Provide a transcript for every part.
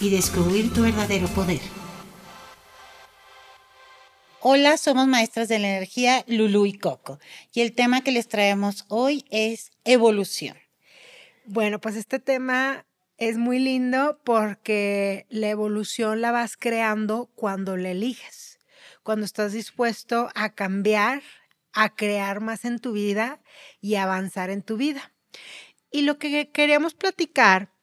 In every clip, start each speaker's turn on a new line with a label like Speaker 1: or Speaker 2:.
Speaker 1: y descubrir tu verdadero poder. Hola, somos maestras de la energía Lulu y Coco y el tema que les traemos hoy es evolución.
Speaker 2: Bueno, pues este tema es muy lindo porque la evolución la vas creando cuando la eliges, cuando estás dispuesto a cambiar, a crear más en tu vida y avanzar en tu vida. Y lo que queríamos platicar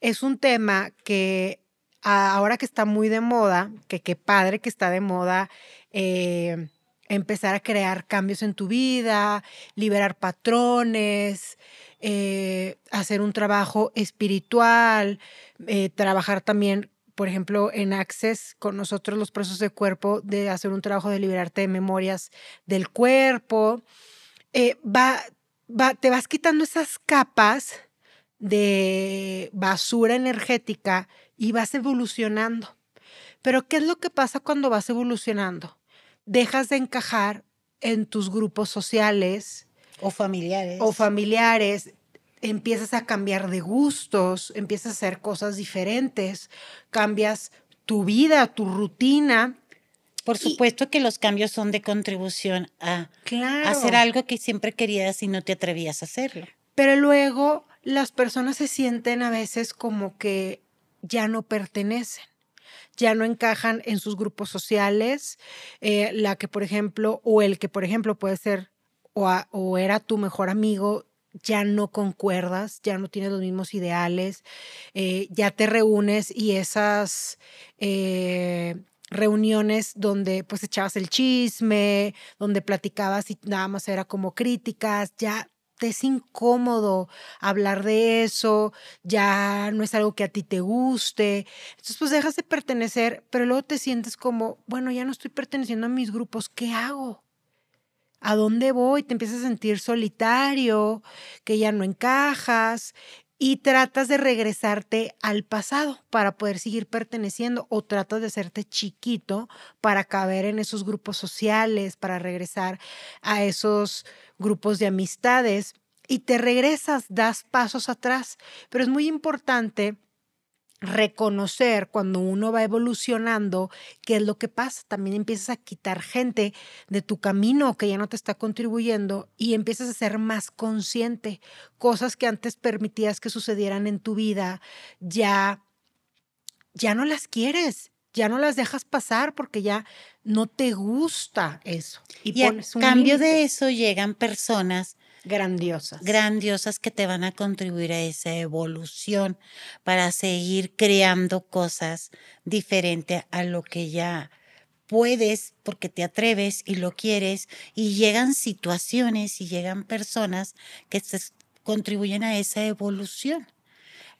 Speaker 2: es un tema que ahora que está muy de moda, que padre que está de moda, eh, empezar a crear cambios en tu vida, liberar patrones, eh, hacer un trabajo espiritual, eh, trabajar también, por ejemplo, en Access con nosotros los procesos de cuerpo, de hacer un trabajo de liberarte de memorias del cuerpo. va, va, te vas quitando esas capas de basura energética y vas evolucionando. Pero ¿qué es lo que pasa cuando vas evolucionando? Dejas de encajar en tus grupos sociales
Speaker 1: o familiares.
Speaker 2: O familiares, empiezas a cambiar de gustos, empiezas a hacer cosas diferentes, cambias tu vida, tu rutina.
Speaker 1: Por supuesto que los cambios son de contribución a hacer algo que siempre querías y no te atrevías a hacerlo.
Speaker 2: Pero luego las personas se sienten a veces como que ya no pertenecen, ya no encajan en sus grupos sociales, eh, la que por ejemplo, o el que por ejemplo puede ser o, era tu mejor amigo, ya no concuerdas, ya no tienes los mismos ideales, eh, ya te reúnes y esas... Eh, reuniones donde pues echabas el chisme, donde platicabas y nada más era como críticas, ya es incómodo hablar de eso, ya no es algo que a ti te guste. Entonces, pues dejas de pertenecer, pero luego te sientes como, bueno, ya no estoy perteneciendo a mis grupos, ¿qué hago? ¿A dónde voy? Te empiezas a sentir solitario, que ya no encajas y tratas de regresarte al pasado para poder seguir perteneciendo o tratas de hacerte chiquito para caber en esos grupos sociales, para regresar a esos grupos de amistades y te regresas, das pasos atrás. Pero es muy importante reconocer cuando uno va evolucionando qué es lo que pasa. También empiezas a quitar gente de tu camino que ya no te está contribuyendo y empiezas a ser más consciente. Cosas que antes permitías que sucedieran en tu vida, ya, ya no las quieres, ya no las dejas pasar porque ya no te gusta eso.
Speaker 1: Y, a cambio de eso llegan personas
Speaker 2: Grandiosas.
Speaker 1: Grandiosas que te van a contribuir a esa evolución para seguir creando cosas diferentes a lo que ya puedes porque te atreves y lo quieres y llegan situaciones y llegan personas que te contribuyen a esa evolución.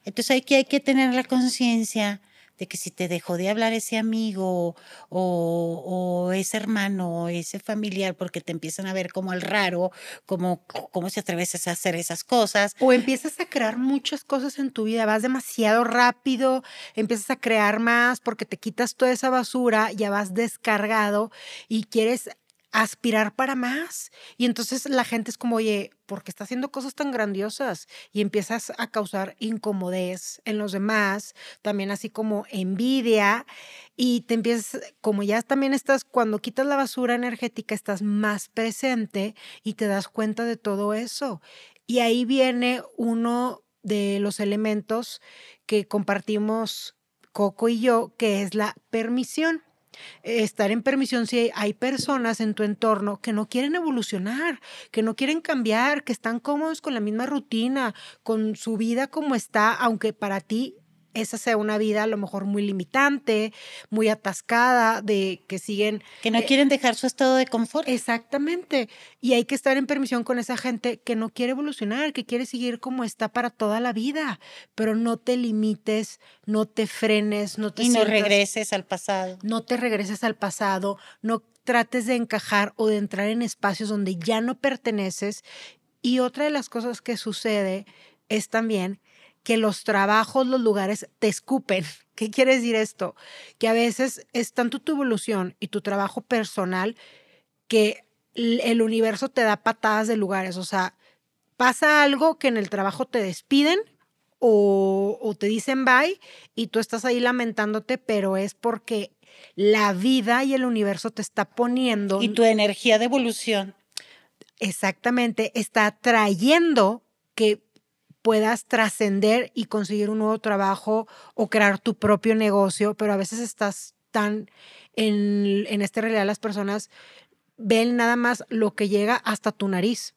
Speaker 1: Entonces hay que, hay que tener la conciencia de que si te dejó de hablar ese amigo o, ese hermano o ese familiar porque te empiezan a ver como el raro, como cómo se atreves a hacer esas cosas.
Speaker 2: O empiezas a crear muchas cosas en tu vida, vas demasiado rápido, empiezas a crear más porque te quitas toda esa basura, ya vas descargado y quieres aspirar para más. Y entonces la gente es como, oye, ¿por qué está haciendo cosas tan grandiosas? Y empiezas a causar incomodez en los demás, también así como envidia. Y te empiezas, como ya también estás, cuando quitas la basura energética, estás más presente y te das cuenta de todo eso. Y ahí viene uno de los elementos que compartimos Coco y yo, que es la permisión estar en permisión si hay personas en tu entorno que no quieren evolucionar, que no quieren cambiar, que están cómodos con la misma rutina, con su vida como está, aunque para ti esa sea una vida a lo mejor muy limitante, muy atascada, de que siguen...
Speaker 1: Que no quieren dejar su estado de confort.
Speaker 2: Exactamente. Y hay que estar en permisión con esa gente que no quiere evolucionar, que quiere seguir como está para toda la vida, pero no te limites, no te frenes, no te...
Speaker 1: Y no regreses al pasado.
Speaker 2: No te regreses al pasado, no trates de encajar o de entrar en espacios donde ya no perteneces. Y otra de las cosas que sucede es también que los trabajos, los lugares te escupen. ¿Qué quiere decir esto? Que a veces es tanto tu evolución y tu trabajo personal que el universo te da patadas de lugares. O sea, pasa algo que en el trabajo te despiden o, o, te dicen bye y tú estás ahí lamentándote, pero es porque la vida y el universo te está poniendo.
Speaker 1: Y tu energía de evolución.
Speaker 2: Exactamente, está trayendo que puedas trascender y conseguir un nuevo trabajo o crear tu propio negocio, pero a veces estás tan en, en esta realidad, las personas ven nada más lo que llega hasta tu nariz.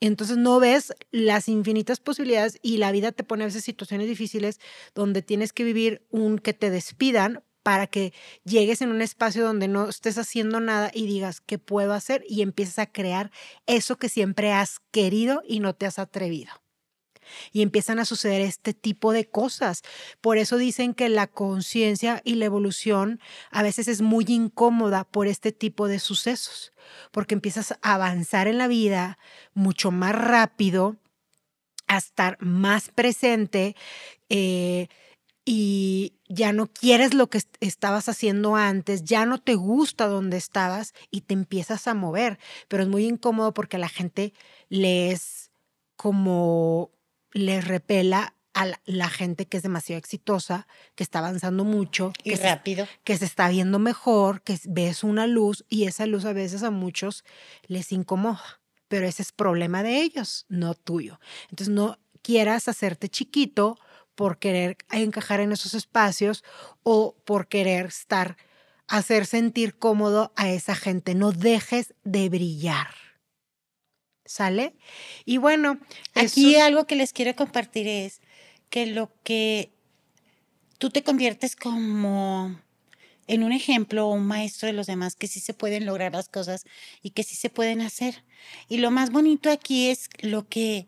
Speaker 2: Entonces no ves las infinitas posibilidades y la vida te pone a veces situaciones difíciles donde tienes que vivir un que te despidan para que llegues en un espacio donde no estés haciendo nada y digas, ¿qué puedo hacer? Y empieces a crear eso que siempre has querido y no te has atrevido y empiezan a suceder este tipo de cosas. Por eso dicen que la conciencia y la evolución a veces es muy incómoda por este tipo de sucesos, porque empiezas a avanzar en la vida mucho más rápido, a estar más presente. Eh, y ya no quieres lo que estabas haciendo antes, ya no te gusta donde estabas y te empiezas a mover, pero es muy incómodo porque a la gente le es como les repela a la, gente que es demasiado exitosa, que está avanzando mucho.
Speaker 1: Y
Speaker 2: que
Speaker 1: rápido.
Speaker 2: que se está viendo mejor, que ves una luz y esa luz a veces a muchos les incomoda, pero ese es problema de ellos, no tuyo. Entonces no quieras hacerte chiquito por querer encajar en esos espacios o por querer estar, hacer sentir cómodo a esa gente. No dejes de brillar. ¿Sale? Y bueno,
Speaker 1: aquí algo que les quiero compartir es que lo que tú te conviertes como en un ejemplo o un maestro de los demás, que sí se pueden lograr las cosas y que sí se pueden hacer. Y lo más bonito aquí es lo que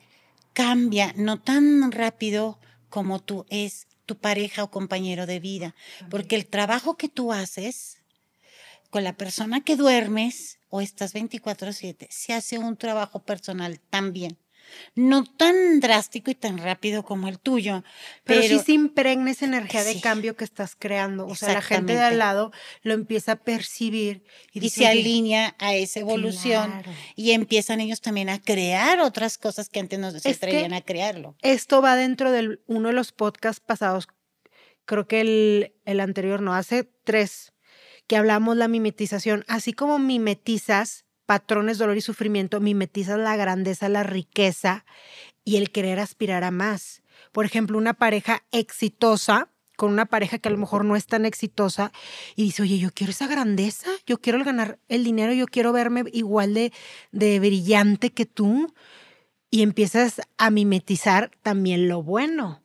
Speaker 1: cambia, no tan rápido como tú, es tu pareja o compañero de vida, porque el trabajo que tú haces con la persona que duermes o estás 24/7, se hace un trabajo personal también. No tan drástico y tan rápido como el tuyo.
Speaker 2: Pero, sí se impregna esa energía de cambio que estás creando. O sea, la gente de al lado lo empieza a percibir.
Speaker 1: Y, se alinea a esa evolución. Y empiezan ellos también a crear otras cosas que antes no se atrevían a crearlo.
Speaker 2: Esto va dentro de uno de los podcasts pasados. Creo que el, el anterior, no, hace tres que hablamos la mimetización, así como mimetizas patrones, dolor y sufrimiento, mimetizas la grandeza, la riqueza y el querer aspirar a más. Por ejemplo, una pareja exitosa con una pareja que a lo mejor no es tan exitosa y dice, oye, yo quiero esa grandeza, yo quiero ganar el dinero, yo quiero verme igual de, de brillante que tú. Y empiezas a mimetizar también lo bueno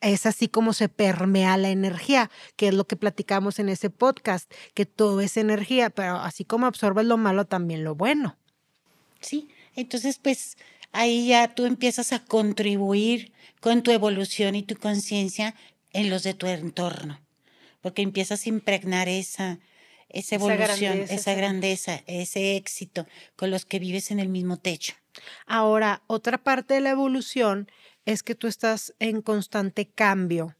Speaker 2: es así como se permea la energía, que es lo que platicamos en ese podcast, que todo es energía, pero así como absorbes lo malo, también lo bueno.
Speaker 1: Sí, entonces pues ahí ya tú empiezas a contribuir con tu evolución y tu conciencia en los de tu entorno, porque empiezas a impregnar esa, esa evolución, esa grandeza, ese éxito con los que vives en el mismo techo.
Speaker 2: Ahora, otra parte de la evolución es que tú estás en constante cambio.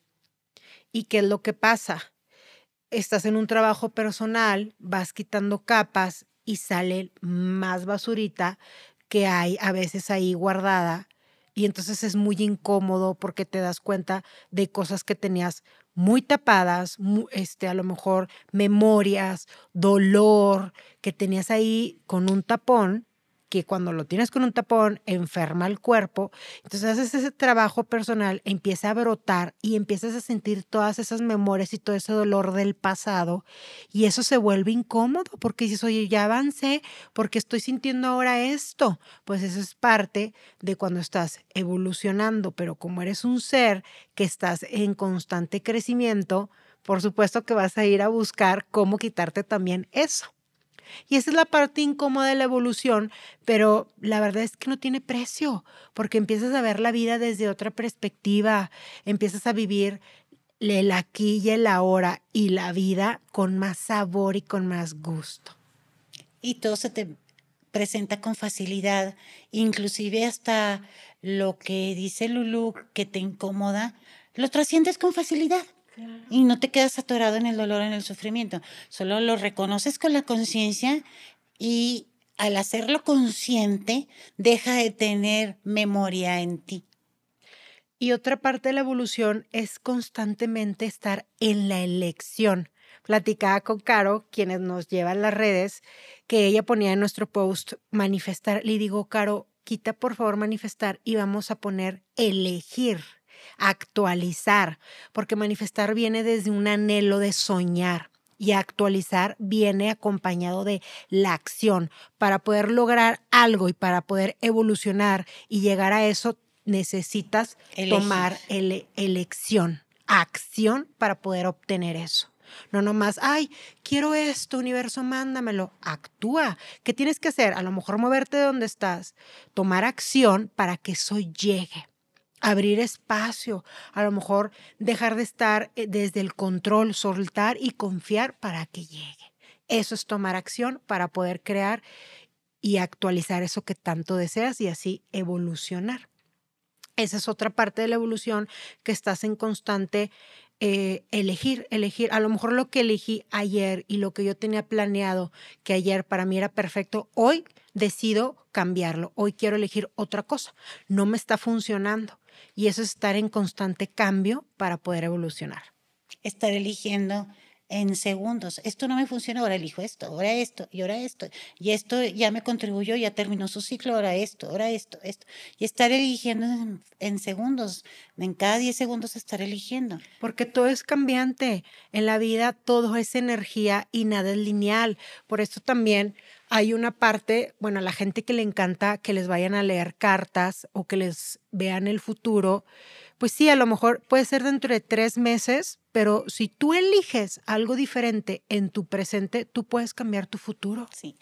Speaker 2: ¿Y qué es lo que pasa? Estás en un trabajo personal, vas quitando capas y sale más basurita que hay a veces ahí guardada. Y entonces es muy incómodo porque te das cuenta de cosas que tenías muy tapadas, este, a lo mejor memorias, dolor que tenías ahí con un tapón que cuando lo tienes con un tapón enferma el cuerpo. Entonces haces ese trabajo personal, empieza a brotar y empiezas a sentir todas esas memorias y todo ese dolor del pasado y eso se vuelve incómodo porque dices, oye, ya avancé, porque estoy sintiendo ahora esto. Pues eso es parte de cuando estás evolucionando, pero como eres un ser que estás en constante crecimiento, por supuesto que vas a ir a buscar cómo quitarte también eso. Y esa es la parte incómoda de la evolución, pero la verdad es que no tiene precio, porque empiezas a ver la vida desde otra perspectiva, empiezas a vivir el aquí y el ahora y la vida con más sabor y con más gusto.
Speaker 1: Y todo se te presenta con facilidad, inclusive hasta lo que dice Lulu que te incomoda, lo trasciendes con facilidad. Y no te quedas atorado en el dolor, en el sufrimiento. Solo lo reconoces con la conciencia y al hacerlo consciente, deja de tener memoria en ti.
Speaker 2: Y otra parte de la evolución es constantemente estar en la elección. Platicaba con Caro, quienes nos llevan las redes, que ella ponía en nuestro post manifestar. Le digo, Caro, quita por favor manifestar y vamos a poner elegir actualizar, porque manifestar viene desde un anhelo de soñar y actualizar viene acompañado de la acción. Para poder lograr algo y para poder evolucionar y llegar a eso, necesitas tomar elección, acción para poder obtener eso. No nomás, ay, quiero esto, universo, mándamelo. Actúa. ¿Qué tienes que hacer? A lo mejor moverte de donde estás, tomar acción para que eso llegue abrir espacio, a lo mejor dejar de estar eh, desde el control, soltar y confiar para que llegue. Eso es tomar acción para poder crear y actualizar eso que tanto deseas y así evolucionar. Esa es otra parte de la evolución que estás en constante eh, elegir, elegir. A lo mejor lo que elegí ayer y lo que yo tenía planeado que ayer para mí era perfecto, hoy decido cambiarlo. Hoy quiero elegir otra cosa. No me está funcionando. Y eso es estar en constante cambio para poder evolucionar.
Speaker 1: Estar eligiendo en segundos. Esto no me funciona, ahora elijo esto, ahora esto y ahora esto. Y esto ya me contribuyó, ya terminó su ciclo, ahora esto, ahora esto, esto. Y estar eligiendo en, segundos, en cada 10 segundos estar eligiendo.
Speaker 2: Porque todo es cambiante. En la vida todo es energía y nada es lineal. Por eso también hay una parte, bueno, a la gente que le encanta que les vayan a leer cartas o que les vean el futuro, pues sí, a lo mejor puede ser dentro de tres meses, pero si tú eliges algo diferente en tu presente, tú puedes cambiar tu futuro.
Speaker 1: Sí.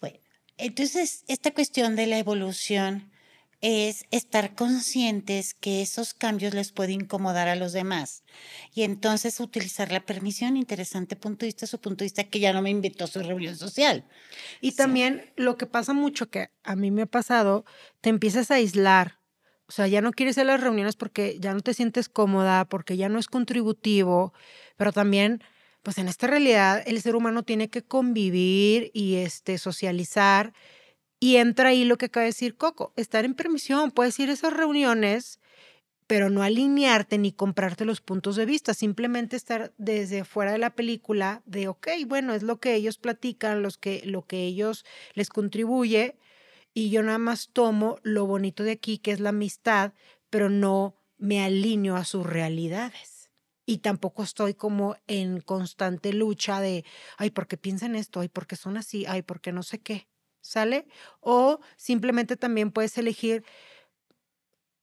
Speaker 1: Bueno, entonces esta cuestión de la evolución es estar conscientes que esos cambios les pueden incomodar a los demás. Y entonces utilizar la permisión, interesante punto de vista, su punto de vista, que ya no me invitó a su reunión social.
Speaker 2: Y también lo que pasa mucho, que a mí me ha pasado, te empiezas a aislar. O sea, ya no quieres ir a las reuniones porque ya no te sientes cómoda, porque ya no es contributivo, pero también pues en esta realidad el ser humano tiene que convivir y este socializar y entra ahí lo que acaba de decir Coco, estar en permisión, puedes ir a esas reuniones, pero no alinearte ni comprarte los puntos de vista, simplemente estar desde fuera de la película de, ok, bueno, es lo que ellos platican, los que, lo que ellos les contribuye, y yo nada más tomo lo bonito de aquí, que es la amistad, pero no me alineo a sus realidades. Y tampoco estoy como en constante lucha de, ay, ¿por qué piensan esto? Ay, ¿por qué son así? Ay, ¿por qué no sé qué? ¿Sale? O simplemente también puedes elegir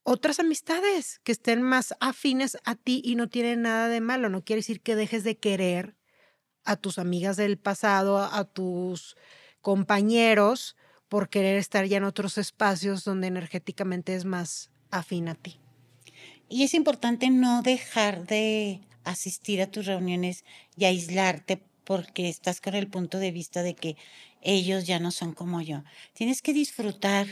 Speaker 2: otras amistades que estén más afines a ti y no tienen nada de malo. No quiere decir que dejes de querer a tus amigas del pasado, a tus compañeros, por querer estar ya en otros espacios donde energéticamente es más afín a ti.
Speaker 1: Y es importante no dejar de asistir a tus reuniones y aislarte porque estás con el punto de vista de que ellos ya no son como yo. Tienes que disfrutar,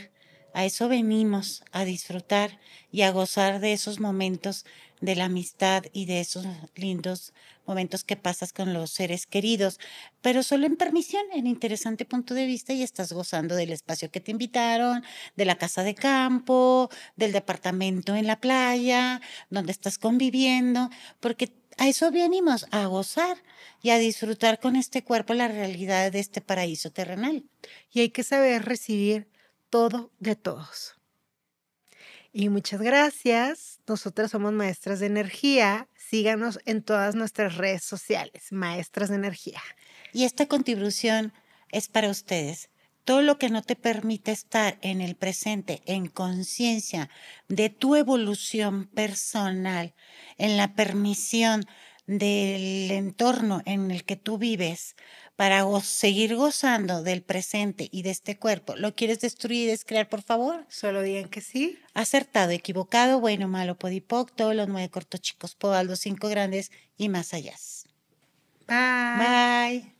Speaker 1: a eso venimos, a disfrutar y a gozar de esos momentos de la amistad y de esos lindos momentos que pasas con los seres queridos, pero solo en permisión, en interesante punto de vista y estás gozando del espacio que te invitaron, de la casa de campo, del departamento en la playa, donde estás conviviendo, porque a eso venimos, a gozar y a disfrutar con este cuerpo la realidad de este paraíso terrenal.
Speaker 2: Y hay que saber recibir todo de todos. Y muchas gracias. Nosotras somos maestras de energía. Síganos en todas nuestras redes sociales, maestras de energía.
Speaker 1: Y esta contribución es para ustedes. Todo lo que no te permite estar en el presente, en conciencia de tu evolución personal, en la permisión del entorno en el que tú vives para seguir gozando del presente y de este cuerpo, ¿lo quieres destruir y descrear, por favor?
Speaker 2: Solo digan que sí.
Speaker 1: Acertado, equivocado, bueno, malo, podipoc, todos los nueve cortos chicos, pobal, los cinco grandes y más allá.
Speaker 2: Bye.